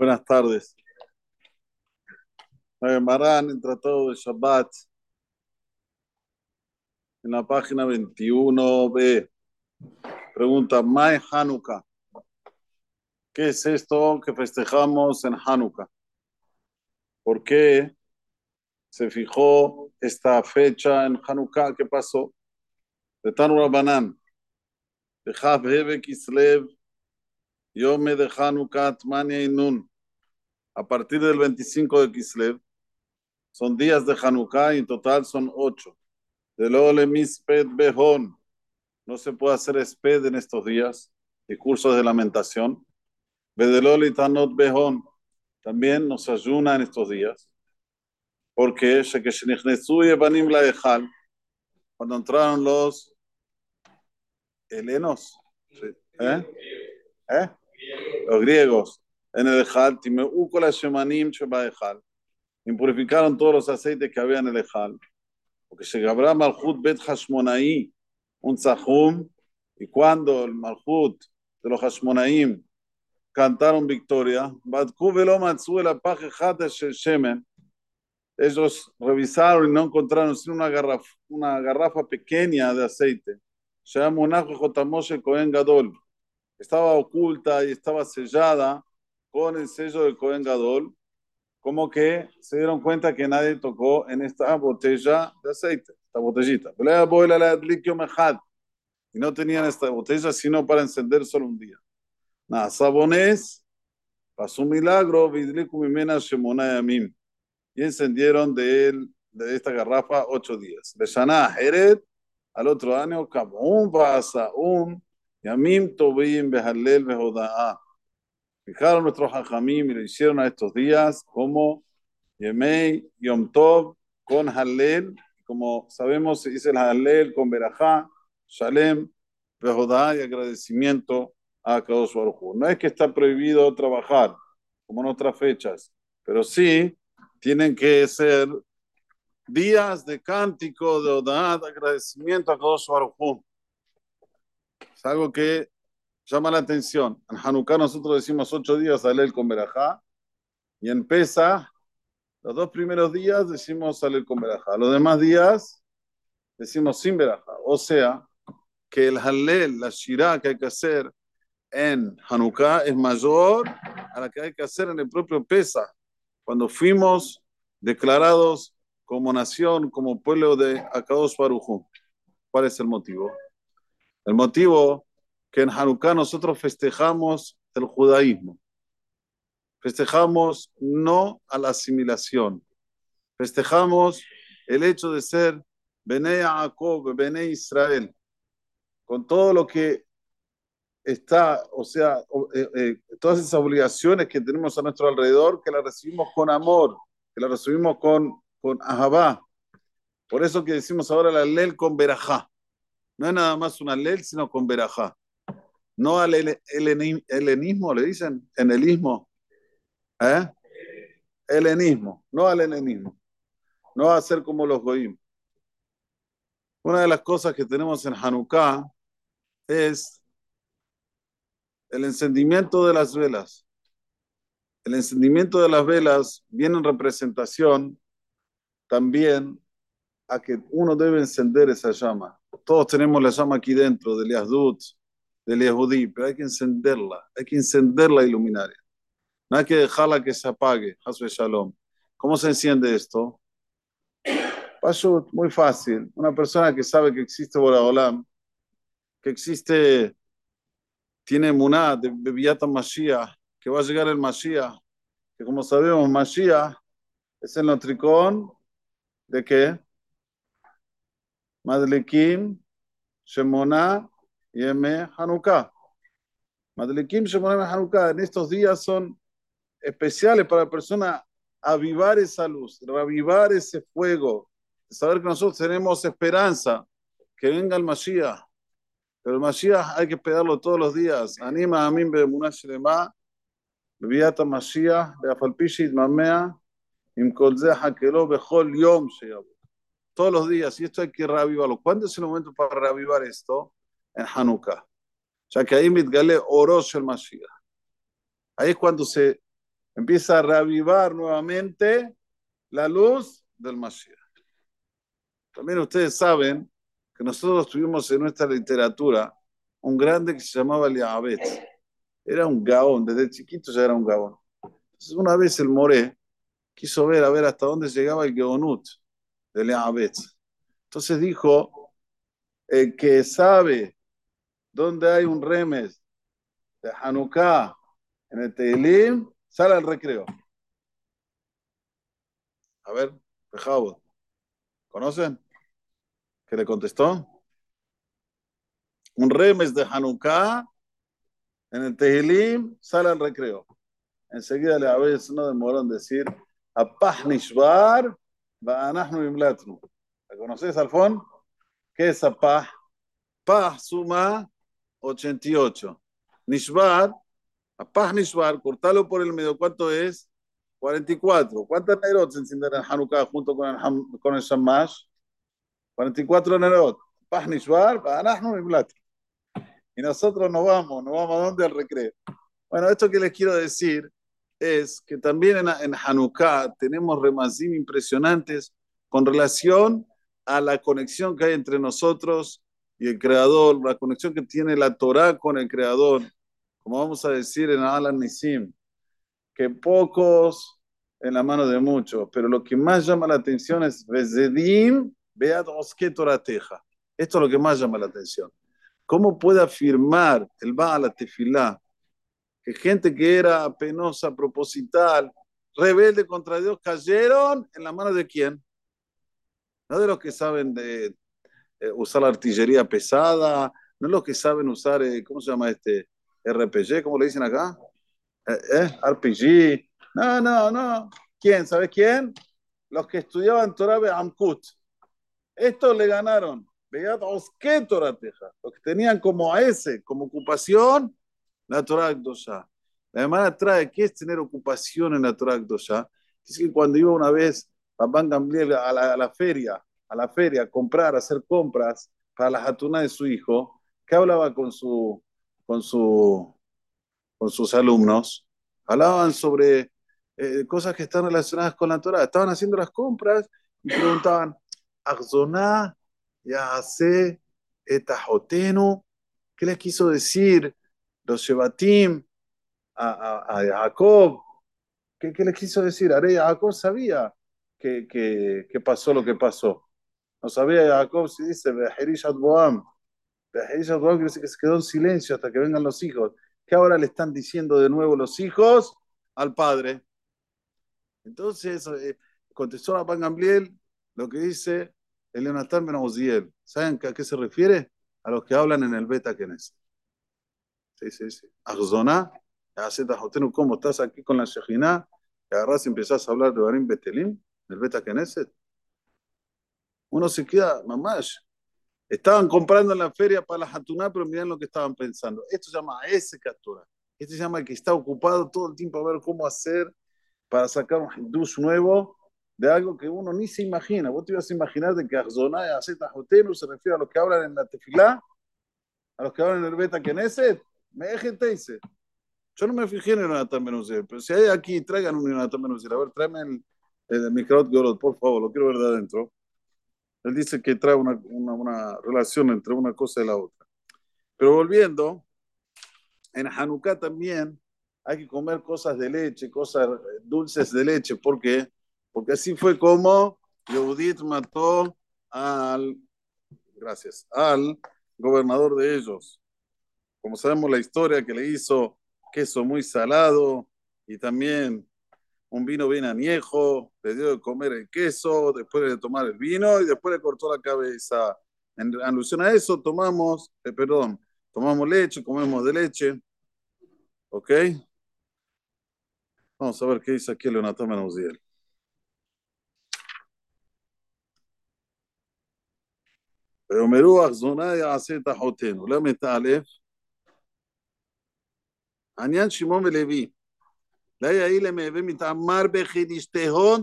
Buenas tardes. Marán, en Tratado de Shabbat, en la página 21b, pregunta, Mae Hanukkah. ¿Qué es esto que festejamos en Hanukkah? ¿Por qué se fijó esta fecha en Hanukkah? ¿Qué pasó? De Tanura Banan, de Kislev, Yome de Hanukkah, Tmania y Nun. A partir del 25 de Kislev, son días de Hanukkah y en total son ocho. De Lole Misped Behon. No se puede hacer esped en estos días, discursos de lamentación. Bedeloli Tanot Behon. También nos ayuna en estos días. Porque cuando entraron los helenos, ¿eh? ¿Eh? los griegos, en el Ejal, impurificaron todos los aceites que había en el Ejal, porque se Gabra Malhut Bet Hashmonaí, un Zahum, y cuando el Malhut de los Hashmonaim cantaron victoria, ellos revisaron y no encontraron sino una garrafa, una garrafa pequeña de aceite. Se llama Cohen Gadol estaba oculta y estaba sellada con el sello del Cohen Gadol, como que se dieron cuenta que nadie tocó en esta botella de aceite, esta botellita. Y no tenían esta botella sino para encender solo un día. Nada, sabones, pasó un milagro, y encendieron de él, de esta garrafa, ocho días. De Shana Heret, al otro año, un pasa, un Yamim Tobim Behalel Behoda'a. Fijaron nuestros hajamim y lo hicieron a estos días como Yemei Yom Tov con Halel. Como sabemos, se dice el Halel con Berajá, Shalem, Behoda'a y agradecimiento a Kadosh Baruj No es que está prohibido trabajar, como en otras fechas, pero sí tienen que ser días de cántico, de Oda'a, de agradecimiento a Kadosh Baruj es algo que llama la atención. En Hanukkah nosotros decimos ocho días Alel con Berajá y en Pesa los dos primeros días decimos Alel con Berajá. Los demás días decimos sin Berajá. O sea, que el Halel, la Shirah que hay que hacer en Hanukkah es mayor a la que hay que hacer en el propio Pesa, cuando fuimos declarados como nación, como pueblo de Akados Barujú. ¿Cuál es el motivo? El motivo que en Hanukkah nosotros festejamos el judaísmo. Festejamos no a la asimilación. Festejamos el hecho de ser Bene Jacob, Bene Israel, con todo lo que está, o sea, eh, eh, todas esas obligaciones que tenemos a nuestro alrededor, que las recibimos con amor, que las recibimos con, con ahabá. Por eso que decimos ahora la ley con berajá. No es nada más una ley, sino con verajá. No al helenismo, le dicen, enelismo. ¿Eh? Helenismo, no al helenismo. No va a ser como los goim. Una de las cosas que tenemos en Hanukkah es el encendimiento de las velas. El encendimiento de las velas viene en representación también a que uno debe encender esa llama. Todos tenemos la llama aquí dentro del Yahdut, del Yehudí, pero hay que encenderla, hay que encenderla y luminaria. No hay que dejarla que se apague. Shalom. ¿Cómo se enciende esto? Paso muy fácil. Una persona que sabe que existe Boraholam, que existe, tiene Muná de Bebiata Mashiach, que va a llegar el Mashiach, que como sabemos, Mashiach es el notricón de qué? Madlekim, Shemona y Eme Hanukkah. Madlekim, Shemona y Hanukkah en estos días son especiales para la persona avivar esa luz, reavivar ese fuego, saber que nosotros tenemos esperanza, que venga el Mashiach. Pero el Mashiach hay que esperarlo todos los días. Anima a mí, Bemunah Shlema, Bebiata Mashiach, Beafalpishi Mamea, Im Kolzeh Hakelo, Bechol Yom todos los días, y esto hay que reavivarlo. ¿Cuándo es el momento para reavivar esto? En Hanukkah. Sea que ahí Mitgale Orosh el Mashiach. Ahí es cuando se empieza a reavivar nuevamente la luz del Mashiach. También ustedes saben que nosotros tuvimos en nuestra literatura un grande que se llamaba Liabet. Era un gaón, desde chiquito ya era un gaón. Entonces una vez el Moré quiso ver a ver hasta dónde llegaba el Geonut de Liabet. Entonces dijo, el que sabe dónde hay un remes de Hanukkah en el Teilim, sale al recreo. A ver, Pejabo, ¿conocen? ¿Qué le contestó? Un remes de Hanukkah en el Tehilim sale al recreo. Enseguida le habéis no demoró en decir Apah Nishbar Ba'anahnu Imlatnu. ¿La conoces, Alfón? ¿Qué es Apah? Pah suma 88. Nishbar, Apah Nishbar, cortalo por el medio. ¿Cuánto es? 44. ¿Cuántas nerot se encienden en Hanukkah junto con el, con el Shamash? 44 Nerot. Paz Nishbar, Y nosotros nos vamos, nos vamos a dónde al recreo. Bueno, esto que les quiero decir es que también en, en Hanukkah tenemos remazim impresionantes con relación a la conexión que hay entre nosotros y el Creador, la conexión que tiene la Torah con el Creador, como vamos a decir en Alan Nisim, que pocos en la mano de muchos, pero lo que más llama la atención es Vezedim Esto es lo que más llama la atención. ¿Cómo puede afirmar el Baal Tefilá que gente que era penosa, proposital, rebelde contra Dios, cayeron en la mano de quién? No de los que saben de, eh, usar la artillería pesada, no los que saben usar, eh, ¿cómo se llama este? RPG, ¿cómo le dicen acá? Eh, eh RPG. No, no, no. ¿Quién? ¿Sabes quién? Los que estudiaban Torah Amkut. Estos le ganaron. ¿qué Torah Teja? Los que tenían como a ese, como ocupación, la Torah. La hermana trae, ¿qué es tener ocupación en la Torah Akdosha? Dice que cuando iba una vez Papán Gamliel a la, a la feria, a la feria, a comprar, a hacer compras para la jatuna de su hijo, ¿qué hablaba con, su, con, su, con sus alumnos? Hablaban sobre eh, cosas que están relacionadas con la Torah. Estaban haciendo las compras y preguntaban, Agzoná, Yahase, Etajotenu, ¿qué les quiso decir los Shebatim a, Jacob? ¿Qué, ¿Qué, les quiso decir? Are Jacob sabía que, que, pasó lo que pasó. No sabía Jacob si dice, Boam. Boam que se quedó en silencio hasta que vengan los hijos. ¿Qué ahora le están diciendo de nuevo los hijos al padre? Entonces, eh, contestó a Pan Gamliel lo que dice el Leonatán Ben ¿Saben a qué se refiere? A los que hablan en el Beta Kenes. Sí, sí, sí. Agzona, ¿cómo estás aquí con la Shejina? Y agarras y empezás a hablar de Barim Betelim, el Beta Knesset. Uno se queda, mamás. Estaban comprando en la feria para la Hatuná, pero miren lo que estaban pensando. Esto se llama ese captura. Este se llama el que está ocupado todo el tiempo a ver cómo hacer para sacar un hindús nuevo de algo que uno ni se imagina. Vos te ibas a imaginar de que Arzoná y Azeta Jotenu se refiere a los que hablan en la tefilá, a los que hablan en el Beta Knesset. Me dice. Yo no me fijé en el Jonathan pero si hay aquí, traigan un Jonathan Benuzir. A ver, tráeme el, el Mikraot Gorot, por favor, lo quiero ver de adentro. Él dice que trae una, una, relación entre una cosa y la otra. Pero volviendo, en Hanukkah también hay que comer cosas de leche, cosas dulces de leche. ¿Por qué? Porque así fue como Yehudit mató al, gracias, al gobernador de ellos. Como sabemos la historia que le hizo queso muy salado y también un vino bien añejo, le dio de comer el queso, después de tomar el vino y después le cortó la cabeza. En alusión a eso tomamos, eh, perdón, tomamos leche, comemos de leche, ¿ok? Vamos a ver qué dice aquí Leonatán Menauziel. ויאמרו אחזונה יעשה את אחותינו. ל"א, עניין שמעון ולוי.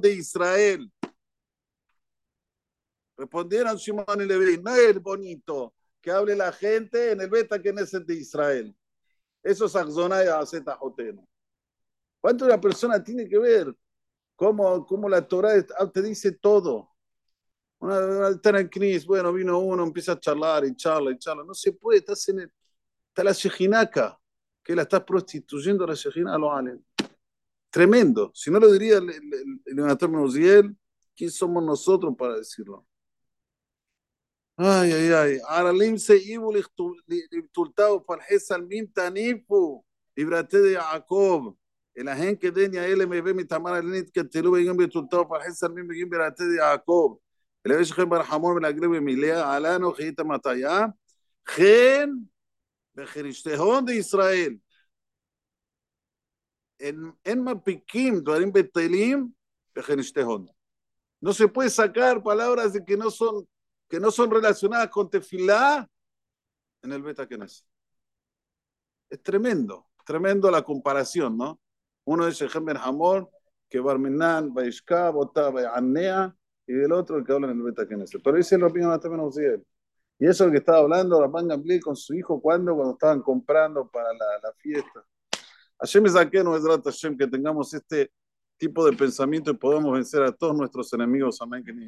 de Israel. Respondieron Simón y Leví, no es bonito que hable la gente en el beta que es de Israel. Eso es Akzona y Azeta ¿Cuánto una persona tiene que ver? ¿Cómo, cómo la Torah ah, te dice todo? Una, una bueno, vino uno, empieza a charlar y charla y charla. No se puede, estás en el, está la shejinaca, que la estás prostituyendo a la shejina a los ánimos. Tremendo. Si no lo diría el, el, el, el ¿quién somos nosotros para decirlo? Ay, ay, ay. Aralim se ibu tultao farjes al mim tanifu. Ibrate de Jacob. El ajen que denia él me ve mi tamara lenit que te lo vengan be tultao farjes al mim begin berate de Jacob. El hecho que barhamor me la grebe mi lea alano jita mataya. Gen bejeristehon de Israel. En en mapikim dvarim betelim. No se puede sacar palabras de que no son que no son relacionadas con tefilá en el beta Kenes. Es tremendo, tremendo la comparación, ¿no? Uno es Shechem Ben Hamor, que Barminan, Baishka, Botá, Annea, y del otro el que habla en el beta Kenes. Pero dice el Rabino Natamen Uziel. Y eso es lo que estaba hablando Rabban Gamliel con su hijo cuando, cuando estaban comprando para la, la fiesta. Hashem es Hashem que tengamos este tipo de pensamiento y podamos vencer a todos nuestros enemigos. Amén. Que ni